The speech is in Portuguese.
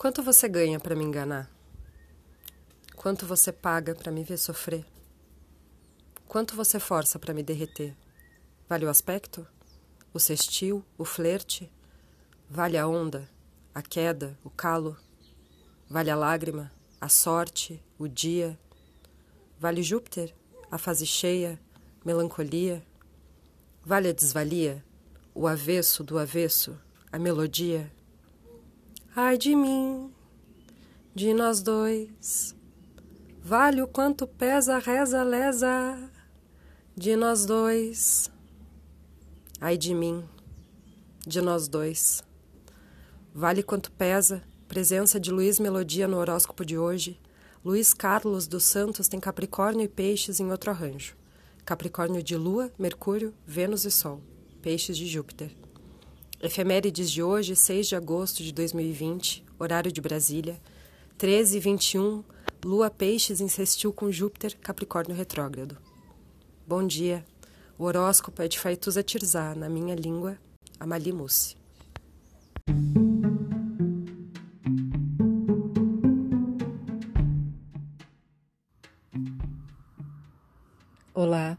Quanto você ganha para me enganar? Quanto você paga para me ver sofrer? Quanto você força para me derreter? Vale o aspecto? O cestil? O flerte? Vale a onda? A queda? O calo? Vale a lágrima? A sorte? O dia? Vale Júpiter? A fase cheia? Melancolia? Vale a desvalia? O avesso do avesso? A melodia? Ai de mim, de nós dois, vale o quanto pesa, reza, lesa, de nós dois. Ai de mim, de nós dois, vale quanto pesa, presença de Luiz Melodia no horóscopo de hoje. Luiz Carlos dos Santos tem Capricórnio e Peixes em outro arranjo. Capricórnio de Lua, Mercúrio, Vênus e Sol. Peixes de Júpiter. Efemérides de hoje, 6 de agosto de 2020, horário de Brasília, 13 e 21, Lua Peixes insistiu com Júpiter, Capricórnio retrógrado. Bom dia. O horóscopo é de Faituza Tirzá, na minha língua, Amali Mussi. Olá,